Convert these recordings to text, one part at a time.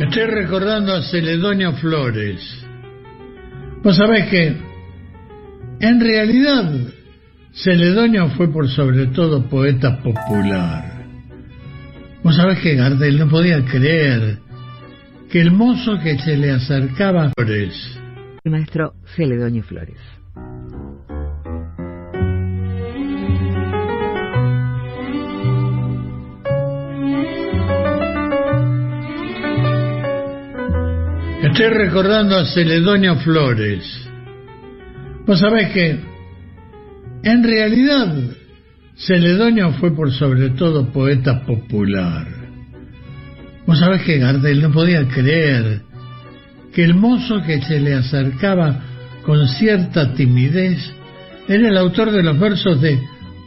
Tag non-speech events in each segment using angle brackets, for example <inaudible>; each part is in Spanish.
Estoy recordando a Celedonio Flores. Vos sabés que, en realidad, Celedonio fue por sobre todo poeta popular. Vos sabés que Gardel no podía creer que el mozo que se le acercaba a Flores. El maestro Celedonio Flores. Estoy recordando a Celedonio Flores. Vos sabés que, en realidad, Celedonio fue por sobre todo poeta popular. Vos sabés que Gardel no podía creer que el mozo que se le acercaba con cierta timidez era el autor de los versos de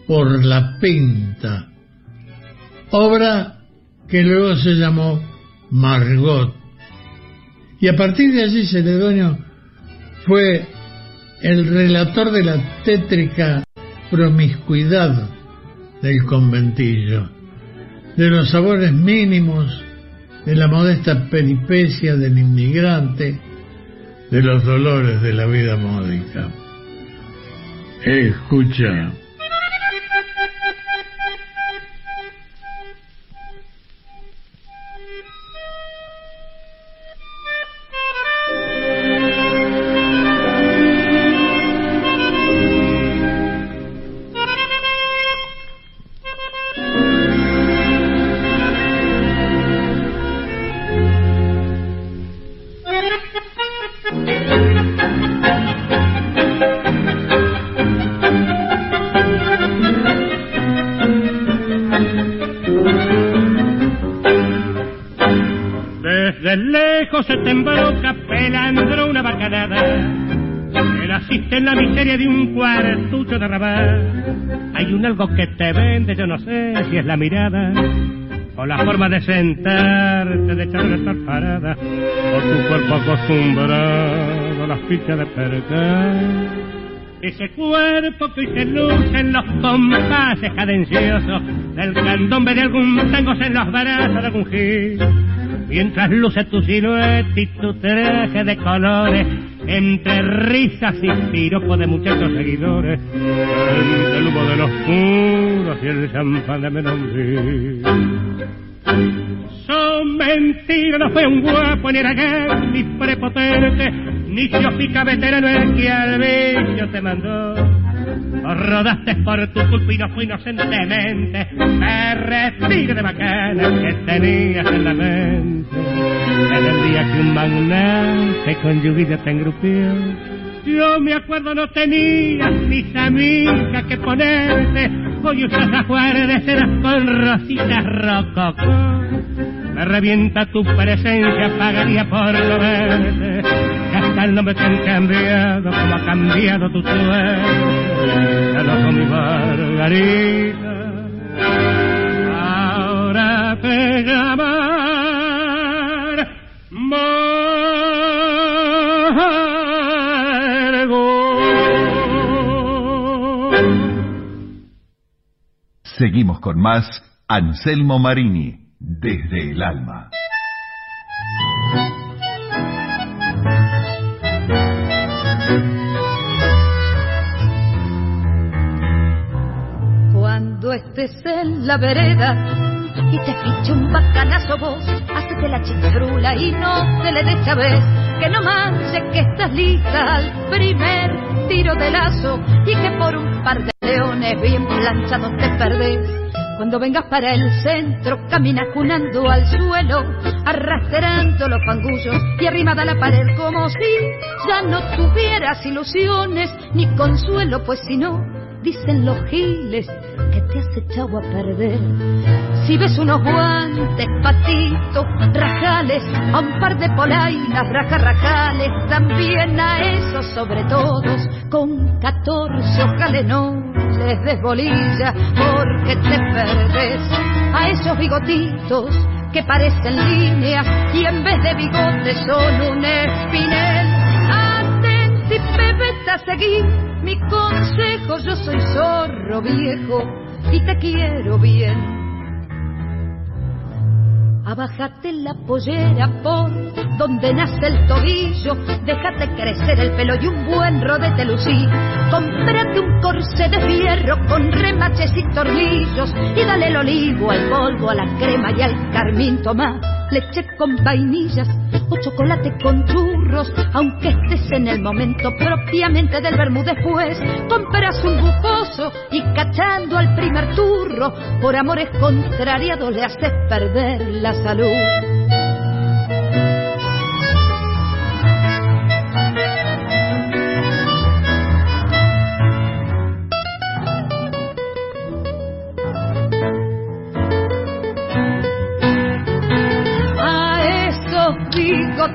Por la Pinta, obra que luego se llamó Margot. Y a partir de allí Celedonio fue el relator de la tétrica promiscuidad del conventillo, de los sabores mínimos, de la modesta peripecia del inmigrante, de los dolores de la vida módica. Escucha. Se te embroca pelandro una bacanada. El asiste en la miseria de un cuartucho de rabal. Hay un algo que te vende, yo no sé si es la mirada. O la forma de sentarte, de echar estar parada. O tu cuerpo acostumbrado a las fichas de percal. Ese cuerpo que hoy se luce en los compases cadenciosos del candombe de algún tango en los brazos de algún gil. Mientras luce tu silueta y tu traje de colores entre risas y piropos de muchachos seguidores, entre el humo de los puros y el champán de Menonville. Son mentiras, no fue un guapo ni era ni prepotente, ni chofica veterano el que al vicio te mandó. Rodaste por tu culpa y no fue inocentemente, me respiro de bacana que tenías en la mente. En el día que un magnate con lluvia te engrupió, yo me acuerdo no tenía mis amigas que ponerte, hoy usas de seda con rositas rococó. Me revienta tu presencia, pagaría por no verte. El nombre te han cambiado, como ha cambiado tu suerte. Ya no mi margarita. Ahora te llamar. Seguimos con más Anselmo Marini, desde el alma. Estés en la vereda y te fiche un bacanazo vos, hacete la chinchurula y no te le des vez que no manches que estás lista al primer tiro de lazo y que por un par de leones bien planchados te perdés. Cuando vengas para el centro, camina cunando al suelo, arrastrando los pangullos y arrimada a la pared como si ya no tuvieras ilusiones ni consuelo, pues si no, dicen los giles que te has echado a perder. Si ves unos guantes, patitos, rajales, a un par de polainas, rajarrajales, también a esos sobre todos, con catorce ojales no les des bolilla porque te perdes. A esos bigotitos que parecen líneas y en vez de bigotes son un espinel. Atenti, a seguir mi consejo, yo soy zorro viejo y te quiero bien. Abájate la pollera por donde nace el tobillo, déjate crecer el pelo y un buen rodete lucí. Cómprate un corsé de fierro con remaches y tornillos y dale el olivo al polvo, a la crema y al carmín. Toma leche con vainillas o chocolate con churros, aunque estés en el momento propiamente del vermú después. Compras un bufoso y cachando al primer turro, por amores contrariados le haces perder la salud.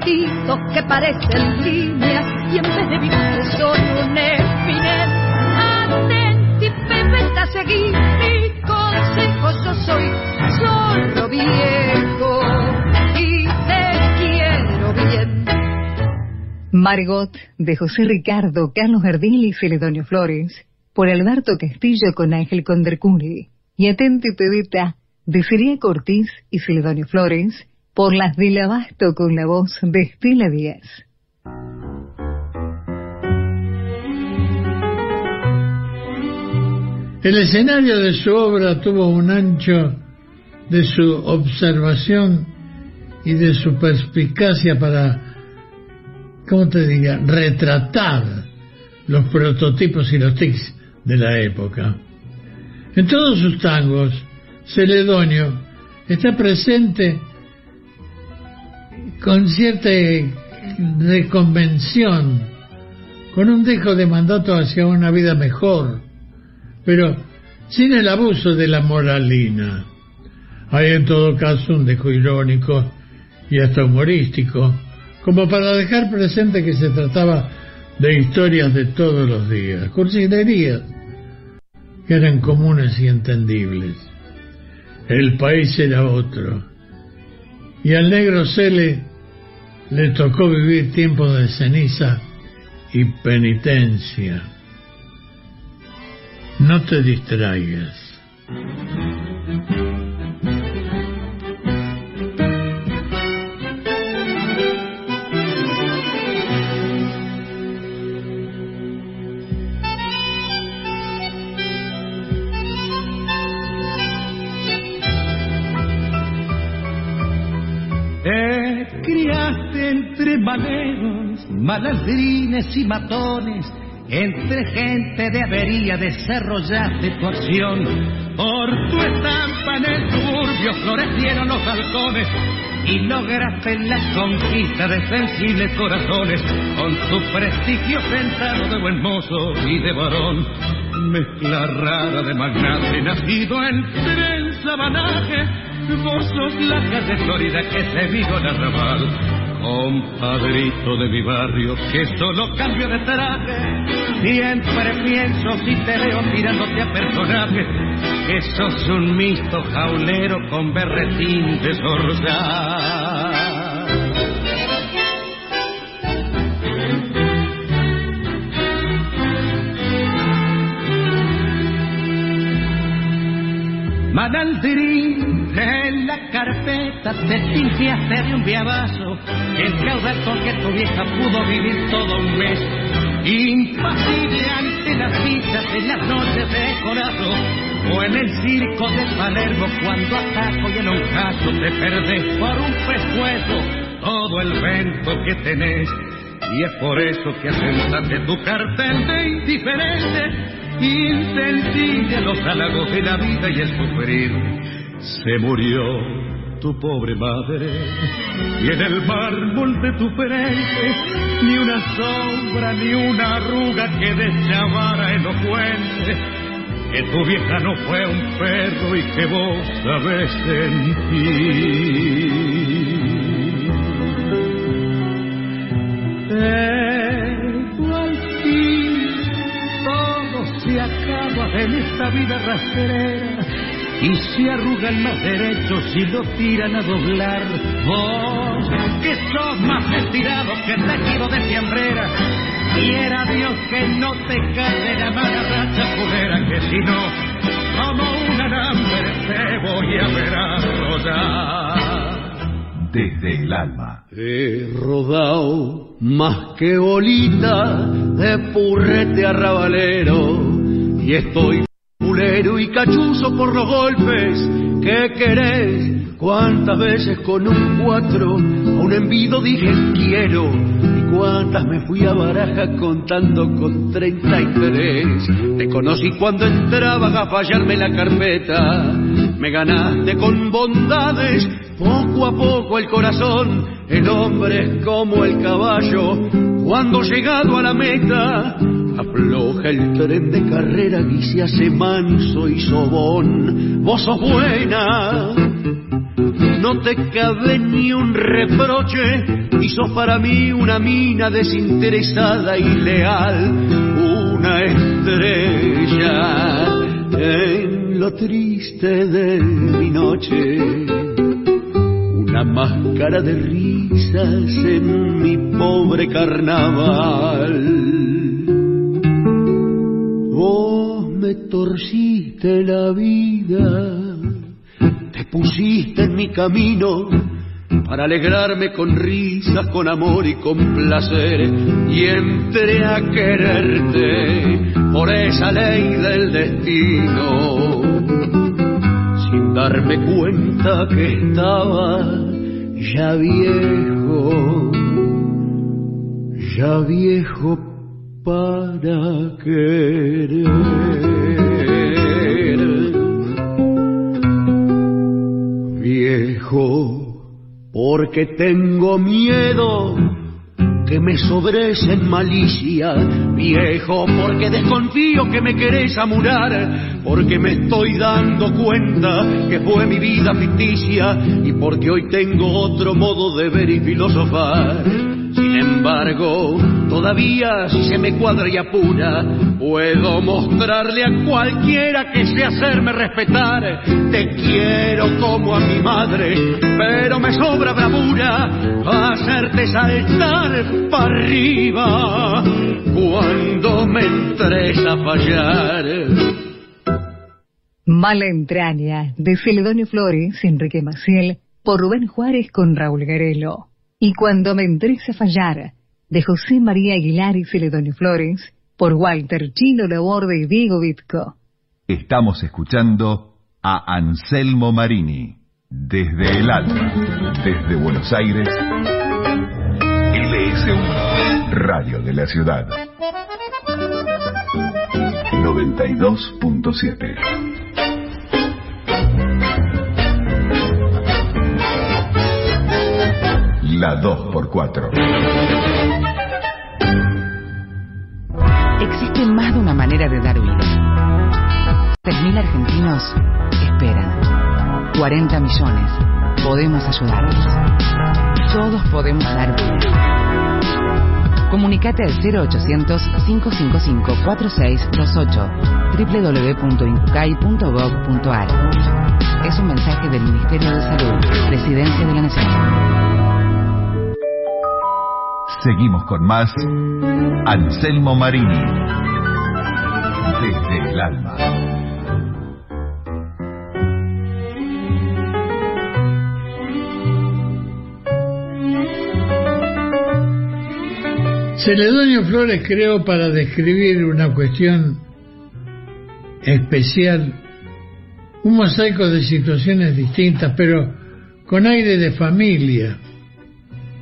Bigotitos que parecen líneas y en vez de bigotes son un espinel. Atenti, Pepe, a seguir mi consejo, yo soy solo viejo y te quiero bien. Margot, de José Ricardo, Carlos Gardel y Celedonio Flores, por Alberto Castillo con Ángel Condercuri. Y Atenti, Pedita, de Sería Cortés y Celedonio Flores, por las del abasto con la voz de Estela Díaz. El escenario de su obra tuvo un ancho de su observación y de su perspicacia para, ¿cómo te diría?, retratar los prototipos y los tics de la época. En todos sus tangos, Celedonio está presente con cierta reconvención, con un dejo de mandato hacia una vida mejor, pero sin el abuso de la moralina. Hay en todo caso un dejo irónico y hasta humorístico, como para dejar presente que se trataba de historias de todos los días, cursilerías que eran comunes y entendibles. El país era otro. Y al negro Cele le tocó vivir tiempos de ceniza y penitencia. No te distraigas. Malandrines y matones, entre gente de avería desarrollaste tu acción. Por tu estampa en el turbio florecieron los balcones y lograste la conquista de sensibles corazones con tu prestigio sentado de buen mozo y de varón. Mezcla rara de magnate nacido entre el sabanaje, vos sos la calle Florida que se vivo en arrabal compadrito de mi barrio, que solo cambio de traje. Siempre pienso si te veo mirándote a personaje, que sos un misto jaulero con berretín de zorzal. Manaldirín, en la carpeta te limpiaste de un viabazo, el caudal con que tu vieja pudo vivir todo un mes. Impasible ante las vistas en las noches de corazón, o en el circo de Palermo cuando ataco y en un caso te perdés por un pescuezo todo el vento que tenés. Y es por eso que asentaste tu cartel de indiferente insensible los halagos de la vida y el sufrir. Se murió tu pobre madre y en el mármol de tu frente. Ni una sombra ni una arruga que deschavara elocuente que tu vieja no fue un perro y que vos sabés sentir. se acaba en esta vida rastrera y se arruga el más derecho si lo tiran a doblar. Vos, que sos más estirado que el tejido de fiambrera, quiera Dios que no te cae la mala racha pudera, que si no, como un alambre te voy a ver arrollar. desde el alma. He rodado más que bolita de purrete arrabalero y estoy y cachuzo por los golpes que querés. Cuántas veces con un cuatro a un envido dije quiero y cuántas me fui a baraja contando con treinta y tres. Te conocí cuando entraban a fallarme la carpeta. Me ganaste con bondades, poco a poco el corazón, el hombre es como el caballo, cuando llegado a la meta, afloja el tren de carrera y se hace manso y sobón. Vos sos buena, no te cabe ni un reproche y para mí una mina desinteresada y leal, una estrella en lo triste de mi noche, una máscara de risas en mi pobre carnaval. Me torciste la vida te pusiste en mi camino para alegrarme con risas, con amor y con placer. Y entré a quererte por esa ley del destino, sin darme cuenta que estaba ya viejo, ya viejo para querer. Porque tengo miedo que me sobrecen malicia. Viejo, porque desconfío que me querés amurar. Porque me estoy dando cuenta que fue mi vida ficticia. Y porque hoy tengo otro modo de ver y filosofar. Sin embargo, todavía si se me cuadra y apura, puedo mostrarle a cualquiera que sé hacerme respetar. Te quiero como a mi madre, pero me sobra bravura hacerte saltar para arriba cuando me entres a fallar. Mala entraña de Celedonio Flores, Enrique Maciel, por Rubén Juárez con Raúl Garelo. Y cuando me entres a fallar, de José María Aguilar y Celedonio Flores, por Walter Chino Laborde y Diego Vitco. Estamos escuchando a Anselmo Marini, desde el alma, desde Buenos Aires, LS1, Radio de la Ciudad. 92.7 La 2x4. Existe más de una manera de dar vida. 3.000 argentinos esperan. 40 millones. Podemos ayudarlos. Todos podemos dar vida. Comunicate al 0800-555-4628 www.incucay.gov.ar Es un mensaje del Ministerio de Salud, Presidencia de la Nación. Seguimos con más Anselmo Marini. Desde el alma. Celedonio Flores creó para describir una cuestión especial un mosaico de situaciones distintas, pero con aire de familia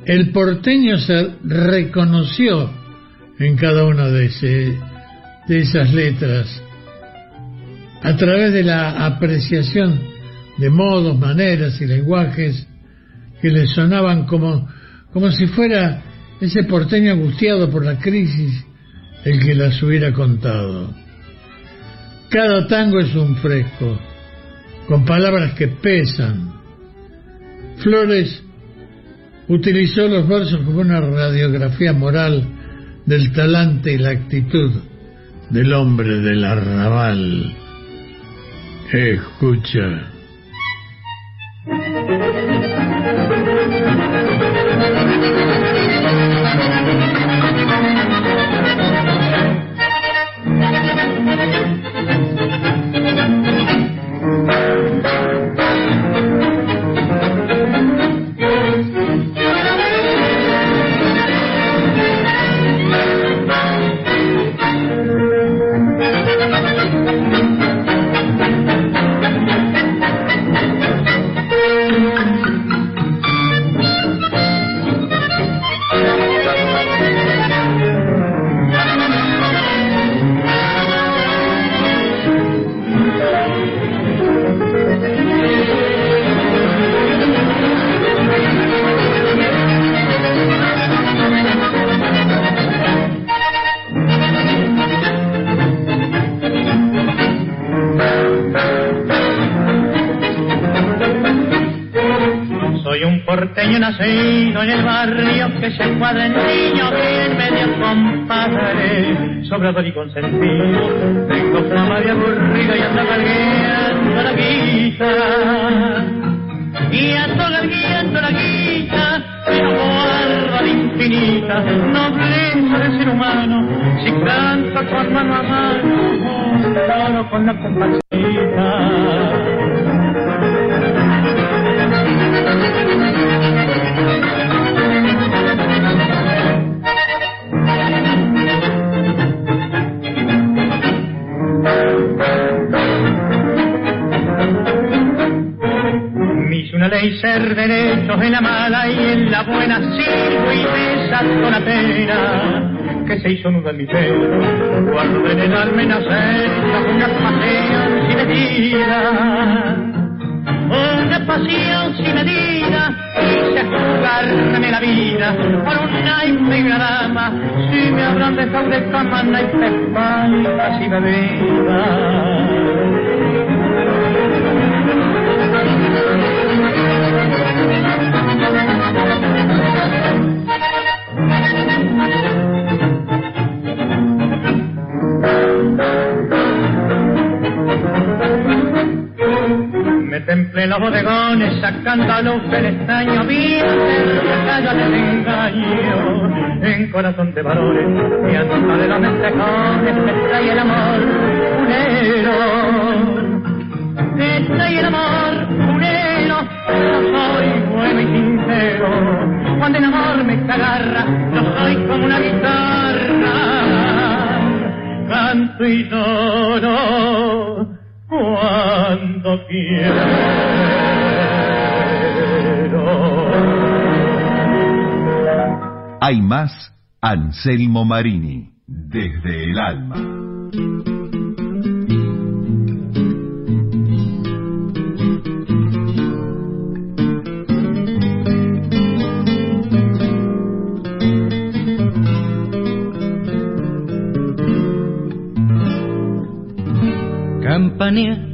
el porteño se reconoció en cada una de, esas letras a través de la apreciación de modos, maneras y lenguajes que le sonaban como, como si fuera ese porteño angustiado por la crisis el que las hubiera contado. Cada tango es un fresco, con palabras que pesan. Flores utilizó los versos como una radiografía moral del talante y la actitud del hombre del arrabal. Escucha. Porteño nacido en el barrio que se encuadra en niño bien medio compadre, sobrador y consentido. Tengo fama de aburrido y ando cargando la guita. Y ando cargando la guita, pero guardo la infinita nobleza de ser humano. Si canto con mano a mano, con la compasión. En la mala y en la buena sigo y me salto la pena que se hizo nudo en mi pelo cuando el alma nacer una pasión sin medida una pasión sin medida quise jugarme la vida por una y dama si me habrán dejado de cama hay espalda si bebida Templé los bodegones sacando a luz del estaño, vi la de engaño en corazón de valores y anda de los mentejones me trae el amor unero. Me trae el amor unero, no soy bueno y sincero. Cuando el amor me agarra, no soy como una guitarra canto y lloro cuando quiero. Hay más Anselmo Marini, desde el alma.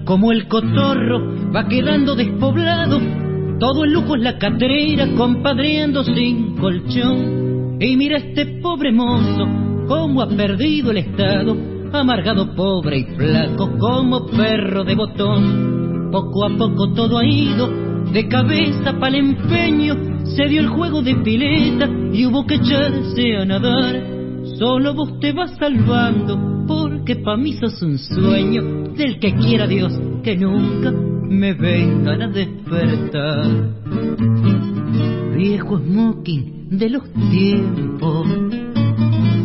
como el cotorro, va quedando despoblado. Todo el lujo es la catrera, compadreando sin colchón. Y mira este pobre mozo, cómo ha perdido el estado, amargado, pobre y flaco, como perro de botón. Poco a poco todo ha ido, de cabeza para el empeño, se dio el juego de pileta y hubo que echarse a nadar. Solo vos te vas salvando, porque pa' mí sos un sueño del que quiera Dios que nunca me vengan a despertar. Viejo smoking de los tiempos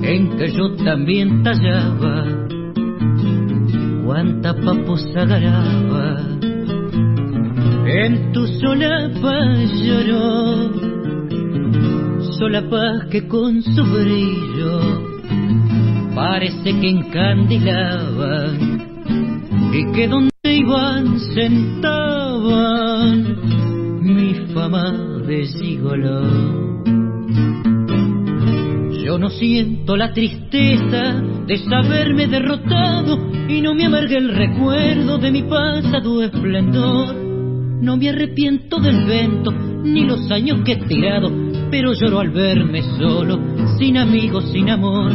en que yo también tallaba, cuánta papos agarraba, en tu solapa lloró, solapa que con su brillo parece que encandilaba y que donde iban sentaban mi fama de. Yo no siento la tristeza de saberme derrotado y no me amargue el recuerdo de mi pasado esplendor. No me arrepiento del vento ni los años que he tirado, pero lloro al verme solo, sin amigos, sin amor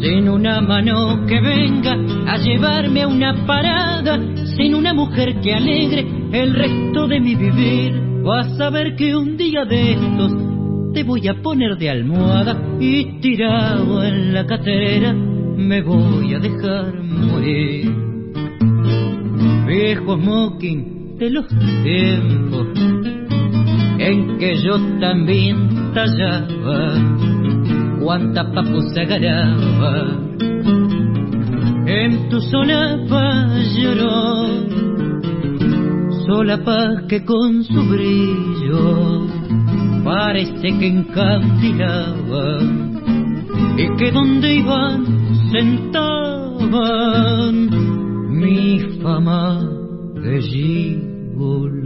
sin una mano que venga a llevarme a una parada, sin una mujer que alegre el resto de mi vivir. Vas a ver que un día de estos te voy a poner de almohada y tirado en la catera me voy a dejar morir. Viejo smoking de los tiempos en que yo también tallaba cuánta papo se agarraba. En tu solapa lloró, solapa que con su brillo parece que encandilaba y que donde iban sentaban mi fama de gigolo.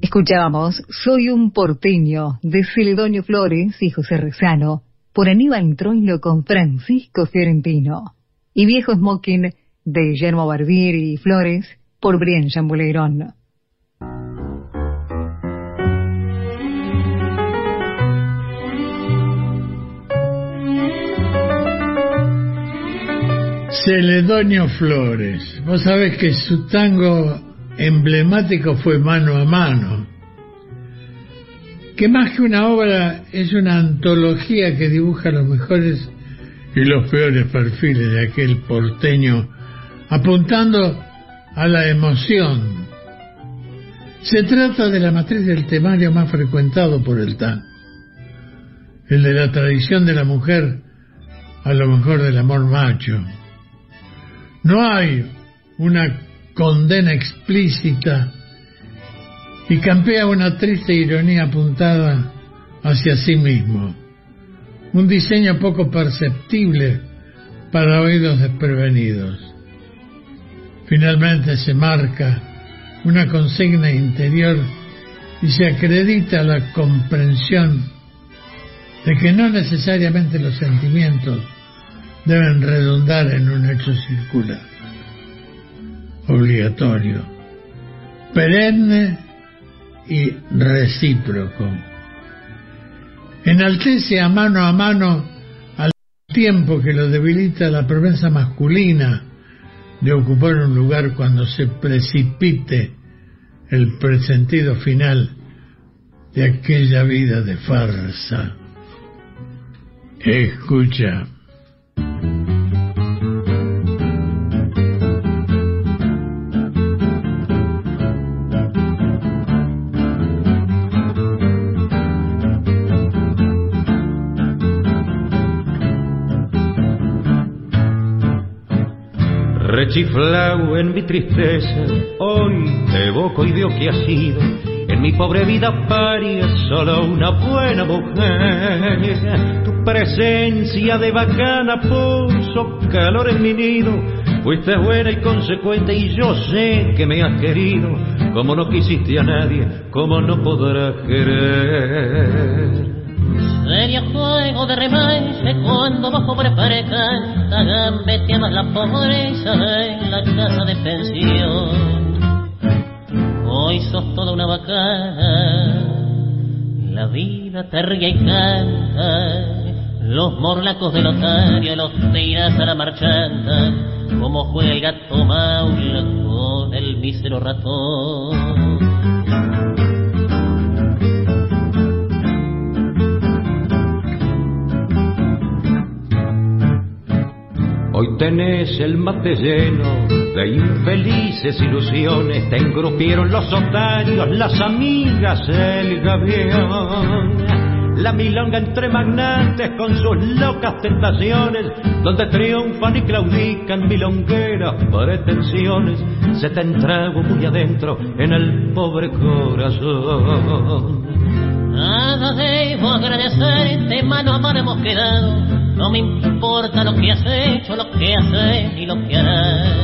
Escuchábamos Soy un porteño de Celedonio Flores y José Rezano por Aníbal Troilo con Francisco Fiorentino y Viejo Smoking de Guillermo Barbieri y Flores, por Brian Chambuleirón. Celedonio Flores. Vos sabés que su tango emblemático fue Mano a Mano, que más que una obra es una antología que dibuja los mejores y los peores perfiles de aquel porteño, apuntando a la emoción. Se trata de la matriz del temario más frecuentado por el tango, el de la tradición de la mujer a lo mejor del amor macho. No hay una condena explícita y campea una triste ironía apuntada hacia sí mismo. Un diseño poco perceptible para oídos desprevenidos. Finalmente se marca una consigna interior y se acredita la comprensión de que no necesariamente los sentimientos deben redundar en un hecho circular, obligatorio, perenne y recíproco. Enaltece a mano a mano al tiempo que lo debilita la promesa masculina de ocupar un lugar cuando se precipite el presentido final de aquella vida de farsa. Escucha. Rechiflao en mi tristeza, hoy te evoco y veo que ha sido en mi pobre vida paria solo una buena mujer. Tu presencia de bacana puso calor en mi nido. Fuiste buena y consecuente y yo sé que me has querido. Como no quisiste a nadie, como no podrás querer. Sería juego de remanche cuando bajo pobre canta gambeteabas la pobreza en la casa de pensión. Hoy sos toda una bacana, la vida te ríe y canta, los morlacos del otario los tiras a la marchanta, como juega el gato maula con el mísero ratón. Hoy tenés el mate lleno de infelices ilusiones, te engrupieron los otarios, las amigas, el gavión. La milonga entre magnates con sus locas tentaciones, donde triunfan y claudican milongueras pretensiones, se te entrago muy adentro en el pobre corazón. Nada debo agradecerte, mano a hemos quedado. No me importa lo que has hecho, lo que haces y lo que harás.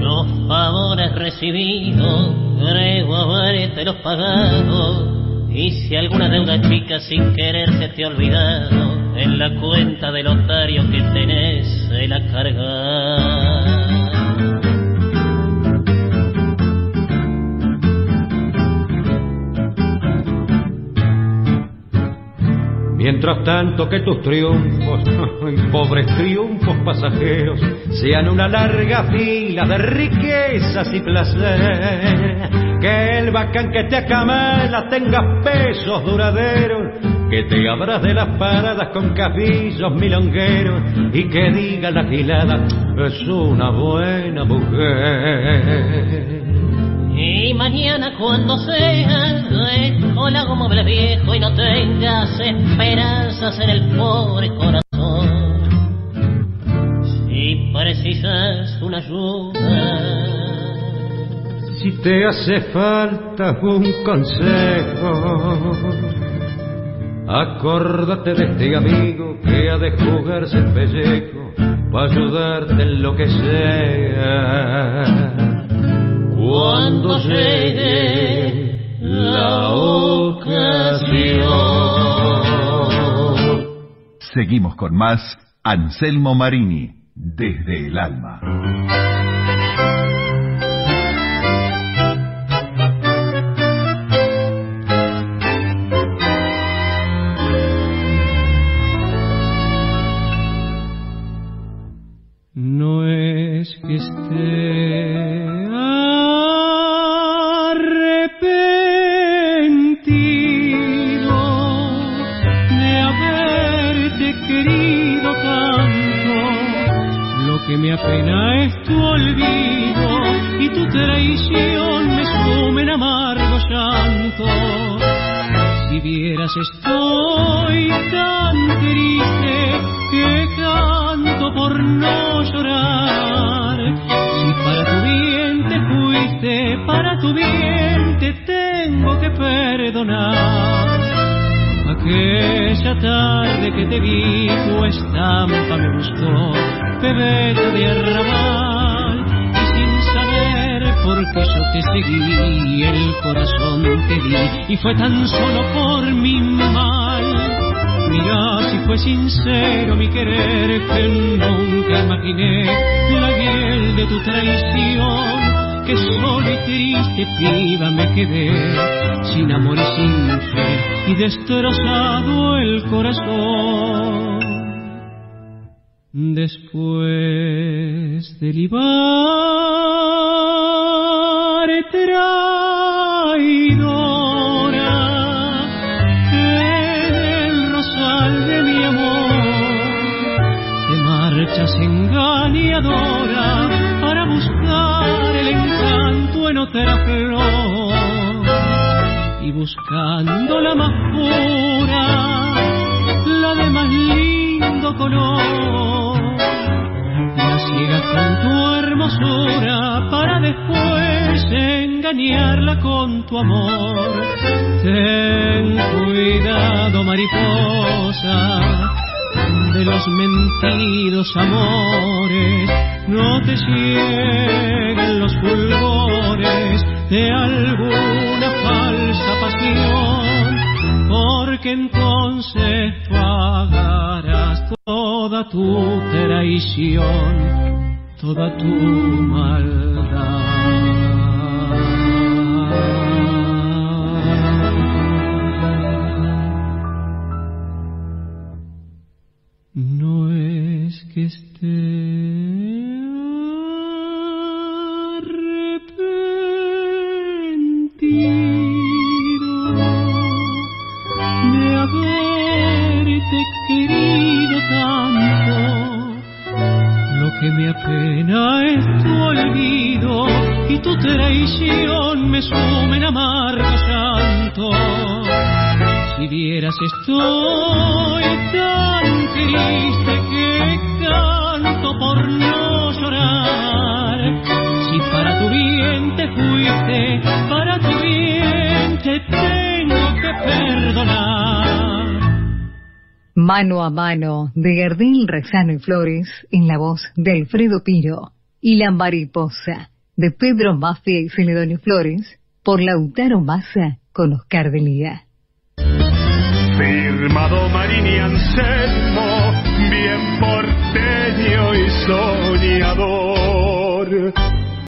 Los favores recibidos, creo haberte los pagado. Y si alguna deuda chica sin querer se te ha olvidado, en la cuenta del otario que tenés se la carga. Mientras tanto que tus triunfos, <laughs> pobres triunfos pasajeros, sean una larga fila de riquezas y placer. Que el bacán que te acamala tenga pesos duraderos, que te abras de las paradas con cabillos milongueros y que diga la gilada, es una buena mujer. Y mañana cuando seas hola como mueble viejo y no tengas esperanzas en el pobre corazón. Si precisas una ayuda, si te hace falta un consejo, acórdate de este amigo que ha de jugarse el pellejo para ayudarte en lo que sea cuando llegue la ocasión. Seguimos con más Anselmo Marini. desde el alma. Te seguí, el corazón te di, y fue tan solo por mi mal. Mira si fue sincero mi querer, que nunca imaginé la hiel de tu traición que solo y triste piba me quedé, sin amor y sin fe, y destrozado el corazón. Después de libar buscando la más pura, la de más lindo color. La ciega con tu hermosura para después engañarla con tu amor. Ten cuidado, mariposa de los mentidos amores, no te cieguen los fulgores de alguna falsa porque entonces pagarás toda tu traición, toda tu maldad. Querido tanto. Lo que me apena es tu olvido y tu traición me sume en amargo llanto. Si vieras estoy tan triste que canto por no llorar. Si para tu bien te fuiste, para tu bien te tengo que perdonar. Mano a mano de Gardel, Rezano y Flores en la voz de Alfredo Piro y La Mariposa de Pedro Mafia y Celedonio Flores por Lautaro Massa con Oscar de Liga. Firmado Marini Anselmo, bien porteño y soñador.